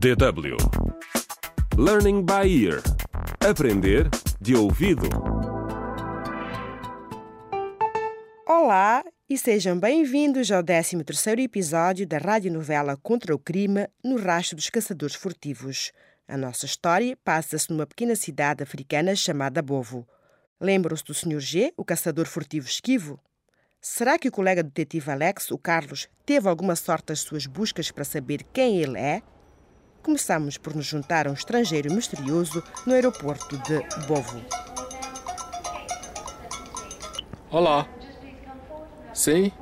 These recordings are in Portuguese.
DW Learning by Ear Aprender de ouvido. Olá e sejam bem-vindos ao 13º episódio da radionovela Contra o Crime no Rastro dos Caçadores Furtivos. A nossa história passa-se numa pequena cidade africana chamada Bovo. Lembram-se do Sr. G, o caçador furtivo esquivo? Será que o colega detetive Alex, o Carlos, teve alguma sorte nas suas buscas para saber quem ele é? Começamos por nos juntar a um estrangeiro misterioso no aeroporto de Bovo. Olá. Sim?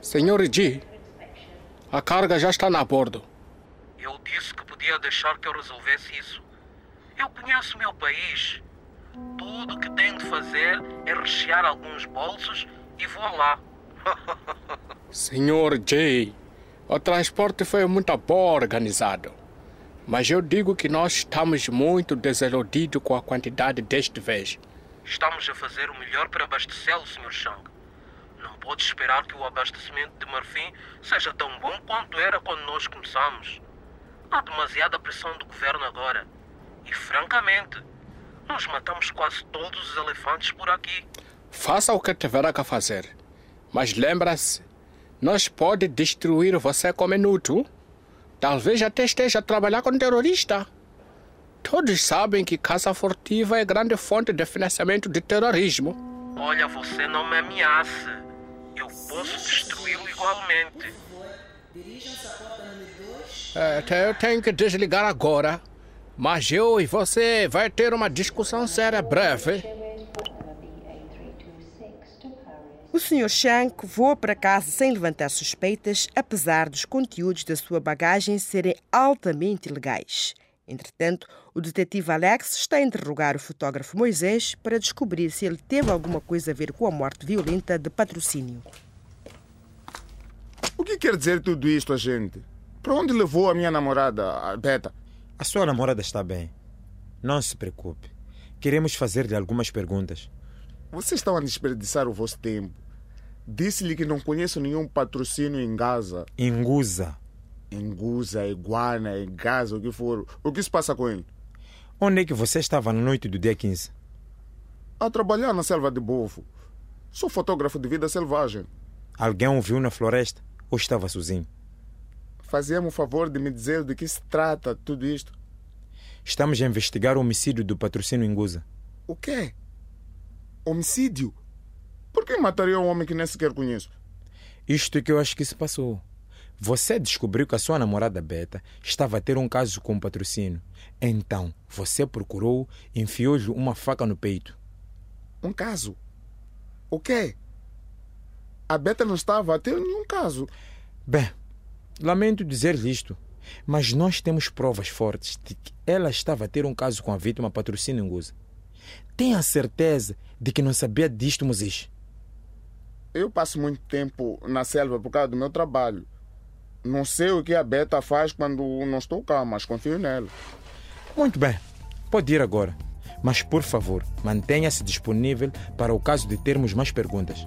Senhor G, a carga já está na bordo. Eu disse que podia deixar que eu resolvesse isso. Eu conheço o meu país. Tudo o que tenho de fazer é rechear alguns bolsos e vou lá. Senhor J, o transporte foi muito bem organizado. Mas eu digo que nós estamos muito desiludidos com a quantidade deste vez. Estamos a fazer o melhor para abastecê-lo, Sr. Chang. Não pode esperar que o abastecimento de marfim seja tão bom quanto era quando nós começamos. Há demasiada pressão do governo agora. E, francamente, nós matamos quase todos os elefantes por aqui. Faça o que tiver que fazer. Mas lembra-se, nós pode destruir você com minuto. Talvez até esteja a trabalhar com terrorista. Todos sabem que caça furtiva é grande fonte de financiamento de terrorismo. Olha, você não me ameace. Eu posso destruí-lo igualmente. É, eu tenho que desligar agora. Mas eu e você vai ter uma discussão séria breve. O Sr. Shank voa para casa sem levantar suspeitas, apesar dos conteúdos da sua bagagem serem altamente legais. Entretanto, o detetive Alex está a interrogar o fotógrafo Moisés para descobrir se ele teve alguma coisa a ver com a morte violenta de patrocínio. O que quer dizer tudo isto, agente? Para onde levou a minha namorada, a Beta? A sua namorada está bem. Não se preocupe. Queremos fazer-lhe algumas perguntas. Vocês estão a desperdiçar o vosso tempo. Disse-lhe que não conheço nenhum patrocínio em Gaza. Em Guza. Em Guza, Iguana, em Gaza, o que for. O que se passa com ele? Onde é que você estava na noite do dia 15? A trabalhar na selva de Bofo. Sou fotógrafo de vida selvagem. Alguém o viu na floresta ou estava sozinho? Fazia-me o favor de me dizer de que se trata tudo isto. Estamos a investigar o homicídio do patrocínio em Guza. O quê? Homicídio? Por que mataria um homem que nem sequer conheço? Isto é que eu acho que se passou. Você descobriu que a sua namorada Beta estava a ter um caso com o patrocínio. Então, você procurou e enfiou-lhe uma faca no peito. Um caso? O quê? A Beta não estava a ter nenhum caso. Bem, lamento dizer-lhe isto, mas nós temos provas fortes de que ela estava a ter um caso com a vítima patrocínio em Guza. Tenha certeza de que não sabia disto, Moisés. Eu passo muito tempo na selva por causa do meu trabalho. Não sei o que a Beta faz quando não estou cá, mas confio nela. Muito bem, pode ir agora. Mas, por favor, mantenha-se disponível para o caso de termos mais perguntas.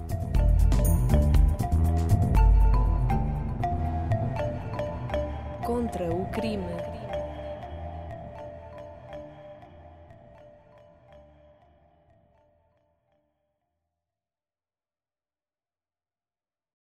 Contra o crime.